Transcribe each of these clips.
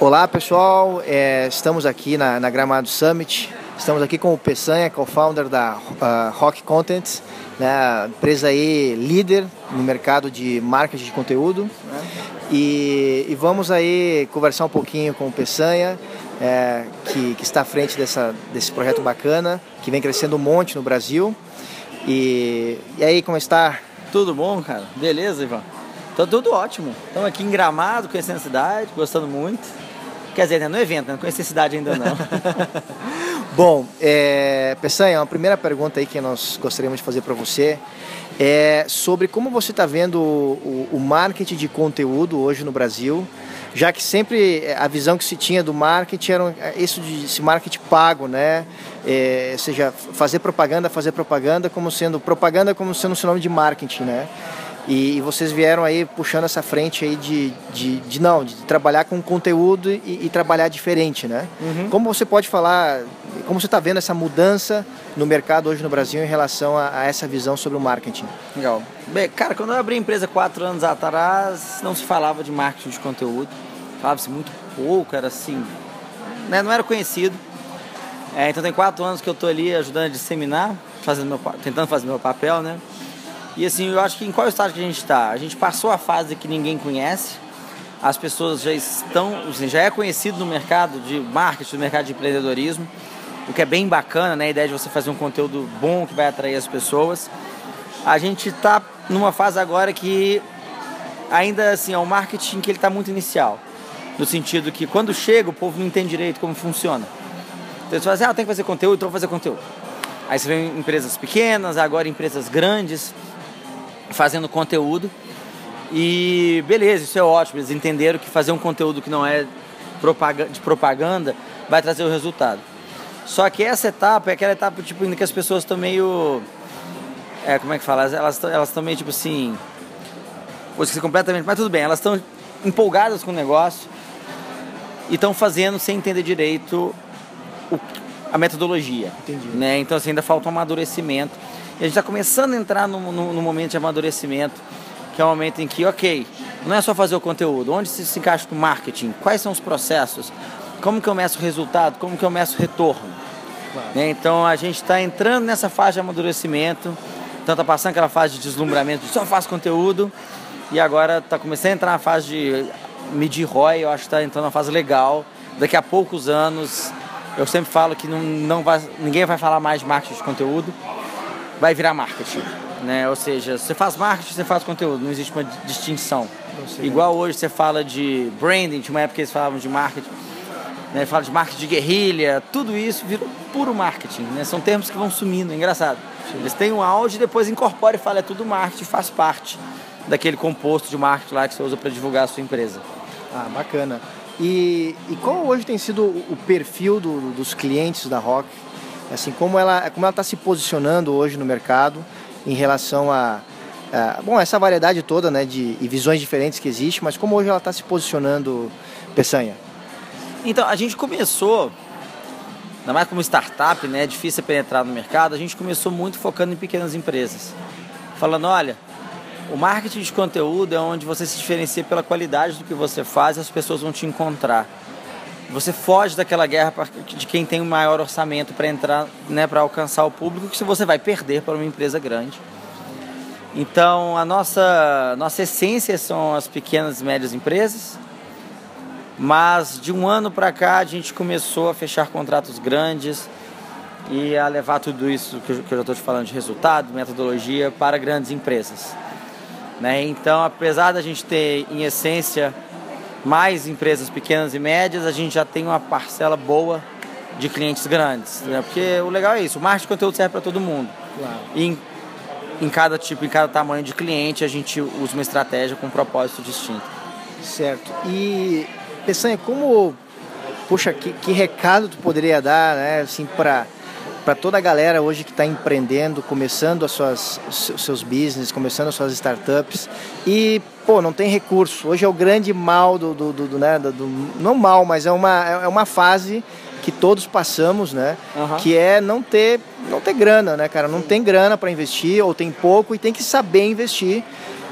Olá pessoal, é, estamos aqui na, na, Gramado Summit, estamos aqui com o Peçanha, co-founder da uh, Rock Content, né, empresa aí líder no mercado de marketing de conteúdo e, e, vamos aí conversar um pouquinho com o Peçanha, é, que, que, está à frente dessa, desse projeto bacana, que vem crescendo um monte no Brasil e, e aí, como está? Tudo bom, cara? Beleza, Ivan? Tá tudo ótimo. Estamos aqui em Gramado, conhecendo a cidade, gostando muito. Quer dizer, né, no evento, né? não conheci a cidade ainda não. Bom, é, Peçanha, uma primeira pergunta aí que nós gostaríamos de fazer para você é sobre como você está vendo o, o, marketing de conteúdo hoje no Brasil, já que sempre a visão que se tinha do marketing era isso de esse marketing pago, né? É, ou seja, fazer propaganda, fazer propaganda como sendo propaganda como sendo um sinônimo de marketing, né? E, e, vocês vieram aí puxando essa frente aí de, de, de não, de trabalhar com conteúdo e, e trabalhar diferente, né? Uhum. Como você pode falar, como você está vendo essa mudança no mercado hoje no Brasil em relação a, a, essa visão sobre o marketing? Legal. Bem, cara, quando eu abri a empresa quatro anos atrás, não se falava de marketing de conteúdo. Falava-se muito pouco, era assim, né? não era conhecido. É, então tem quatro anos que eu estou ali ajudando a disseminar, fazendo meu, tentando fazer meu papel, né? E assim, eu acho que em qual estágio que a gente está? A gente passou a fase que ninguém conhece, as pessoas já estão, assim, já é conhecido no mercado de marketing, no mercado de empreendedorismo, o que é bem bacana, né? A ideia de você fazer um conteúdo bom que vai atrair as pessoas. A gente está numa fase agora que ainda assim é um marketing que ele está muito inicial, no sentido que quando chega o povo não entende direito como funciona. Então você fala assim, ah, tenho que fazer conteúdo, então vou fazer conteúdo. Aí você vê empresas pequenas, agora empresas grandes, fazendo conteúdo. E beleza, isso é ótimo. Eles entenderam que fazer um conteúdo que não é de propaganda vai trazer o resultado. Só que essa etapa é aquela etapa tipo, em que as pessoas estão meio. É, como é que fala? Elas estão elas meio tipo assim. Vou esquecer completamente, mas tudo bem, elas estão empolgadas com o negócio e estão fazendo sem entender direito o, a metodologia. Entendi. Né? Então assim, ainda falta um amadurecimento. E a gente está começando a entrar no, no, no, momento de amadurecimento, que é o momento em que, ok, não é só fazer o conteúdo, onde se, se encaixa o marketing, quais são os processos, como que eu meço o resultado, como que eu meço o retorno. Claro. Né? Então a gente está entrando nessa fase de amadurecimento, então está passando aquela fase de deslumbramento de só faço conteúdo, e agora está começando a entrar na fase de medir ROI, eu acho que está entrando na fase legal. Daqui a poucos anos, eu sempre falo que não, não vai, ninguém vai falar mais de marketing de conteúdo, vai virar marketing. Né? Ou seja, você faz marketing, você faz conteúdo, não existe uma distinção. Igual hoje você fala de branding, tinha uma época que eles falavam de marketing, né? fala de marketing de guerrilha, tudo isso virou puro marketing. Né? São termos que vão sumindo, é engraçado. Sim. Eles têm um áudio e depois incorpora e fala, é tudo marketing, faz parte daquele composto de marketing lá que você usa para divulgar a sua empresa. Ah, bacana. E, e qual hoje tem sido o perfil do, dos clientes da Rock? Assim como ela como ela está se posicionando hoje no mercado em relação a, a, bom essa variedade toda né de e visões diferentes que existe mas como hoje ela está se posicionando Peçanha? Então a gente começou ainda mais como startup né é difícil penetrar no mercado a gente começou muito focando em pequenas empresas. Falando olha o marketing de conteúdo é onde você se diferencia pela qualidade do que você faz e as pessoas vão te encontrar você foge daquela guerra de quem tem o maior orçamento para entrar, né, para alcançar o público, que você vai perder para uma empresa grande. Então, a nossa, nossa essência são as pequenas e médias empresas, mas de um ano para cá a gente começou a fechar contratos grandes e a levar tudo isso que eu, que eu já estou te falando de resultado, metodologia, para grandes empresas. Né? Então, apesar da gente ter, em essência, mais empresas pequenas e médias, a gente já tem uma parcela boa de clientes grandes. Né? Porque o legal é isso, o marketing de conteúdo serve para todo mundo. Claro. E em, em cada tipo, em cada tamanho de cliente, a gente usa uma estratégia com um propósito distinto. Certo. E, Peçanha, como... Puxa, que, que recado tu poderia dar, né, assim, para para toda a galera hoje que está empreendendo, começando as suas, os seus business, começando as suas startups e, pô, não tem recurso. Hoje é o grande mal do, do, do, do né, do, não mal, mas é uma, é uma fase que todos passamos, né? Uhum. Que é não ter, não ter grana, né, cara? Não tem grana para investir ou tem pouco e tem que saber investir.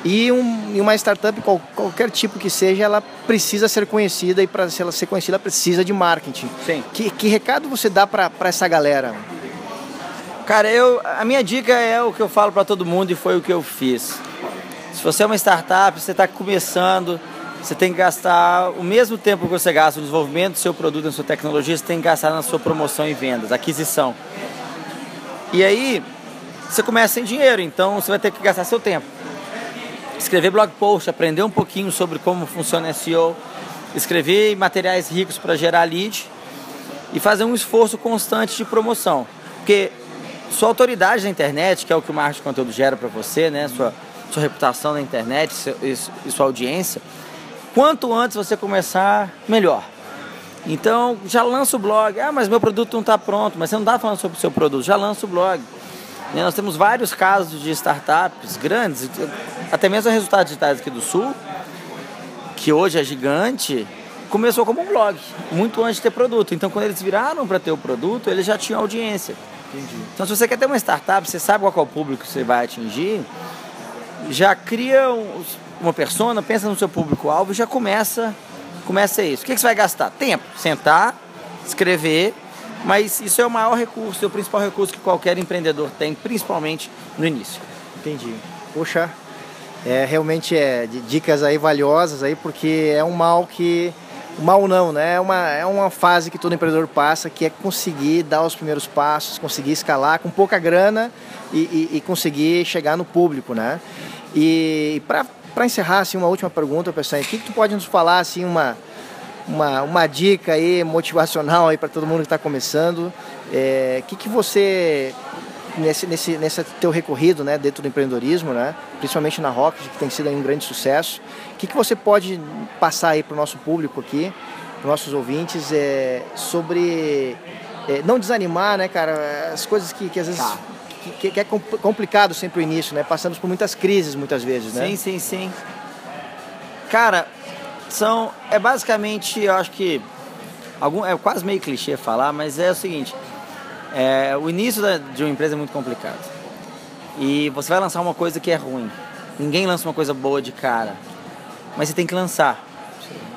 E, um, e uma startup, qual, qualquer tipo que seja, ela precisa ser conhecida e para ela ser conhecida, ela precisa de marketing. Sim. Que, que recado você dá para essa galera? Cara, eu, a minha dica é o que eu falo para todo mundo e foi o que eu fiz. Se você é uma startup, você está começando, você tem que gastar o mesmo tempo que você gasta no desenvolvimento do seu produto, na sua tecnologia, você tem que gastar na sua promoção e vendas, aquisição. E aí, você começa sem dinheiro, então você vai ter que gastar seu tempo. Escrever blog post, aprender um pouquinho sobre como funciona SEO, escrever materiais ricos para gerar lead e fazer um esforço constante de promoção. Porque sua autoridade na internet, que é o que o marketing de conteúdo gera para você, né? Sua, sua reputação na internet e sua audiência, quanto antes você começar, melhor. Então, já lança o blog. Ah, mas meu produto não está pronto. Mas você não está falando sobre o seu produto. Já lança o blog. E nós temos vários casos de startups grandes, até mesmo resultados digitais aqui do Sul, que hoje é gigante, começou como um blog, muito antes de ter produto. Então, quando eles viraram para ter o produto, eles já tinham audiência. Entendi. Então, se você quer ter uma startup, você sabe qual é o público que você vai atingir, já cria uma persona, pensa no seu público-alvo e já começa, começa isso. O que, que você vai gastar? Tempo. Sentar, escrever, mas isso é o maior recurso, é o principal recurso que qualquer empreendedor tem, principalmente no início. Entendi. Poxa, é, realmente é dicas aí valiosas aí, porque é um mal que mal não, né? É uma, é uma fase que todo empreendedor passa, que é conseguir dar os primeiros passos, conseguir escalar com pouca grana e, e, e conseguir chegar no público, né? E para encerrar, assim, uma última pergunta, pessoal, o que, que tu pode nos falar, assim, uma, uma, uma dica aí motivacional aí para todo mundo que está começando? O é, que, que você nesse, nesse, nesse teu recorrido né, dentro do empreendedorismo, né, principalmente na Rocket, que tem sido um grande sucesso, o que, que você pode passar aí para o nosso público aqui, para os nossos ouvintes, é, sobre é, não desanimar, né, cara, as coisas que, que às vezes... Tá. Que, que, é complicado sempre o início, né? Passamos por muitas crises muitas vezes, né? Sim, sim, sim. Cara, são é basicamente, eu acho que algum é quase meio clichê falar, mas é o seguinte: é, o início da, de uma empresa é muito complicado e você vai lançar uma coisa que é ruim. Ninguém lança uma coisa boa de cara, mas você tem que lançar.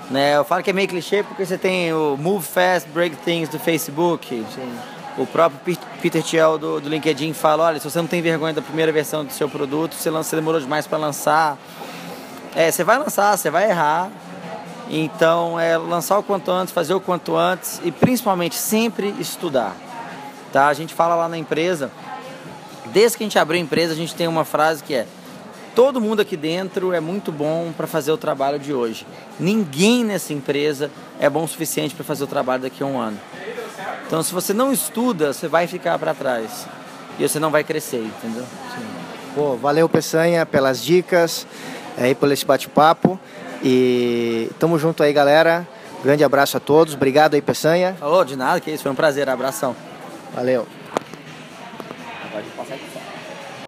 Né? Eu falo que é meio clichê porque você tem o Move Fast, Break Things do Facebook. Sim. O próprio Peter Thiel do, do, LinkedIn fala: olha, se você não tem vergonha da primeira versão do seu produto, você, lança, você demorou demais para lançar. É, você vai lançar, você vai errar, então, é lançar o quanto antes, fazer o quanto antes e principalmente sempre estudar. Tá? A gente fala lá na empresa, desde que a gente abriu a empresa, a gente tem uma frase que é: todo mundo aqui dentro é muito bom para fazer o trabalho de hoje. Ninguém nessa empresa é bom o suficiente para fazer o trabalho daqui a um ano. Então, se você não estuda, você vai ficar para trás e você não vai crescer, entendeu? Sim. Pô, valeu Peçanha pelas dicas, aí por esse bate-papo. E tamo junto aí, galera. Grande abraço a todos. Obrigado aí, Peçanha. Oh, de nada, que isso. Foi um prazer. Abração. Valeu.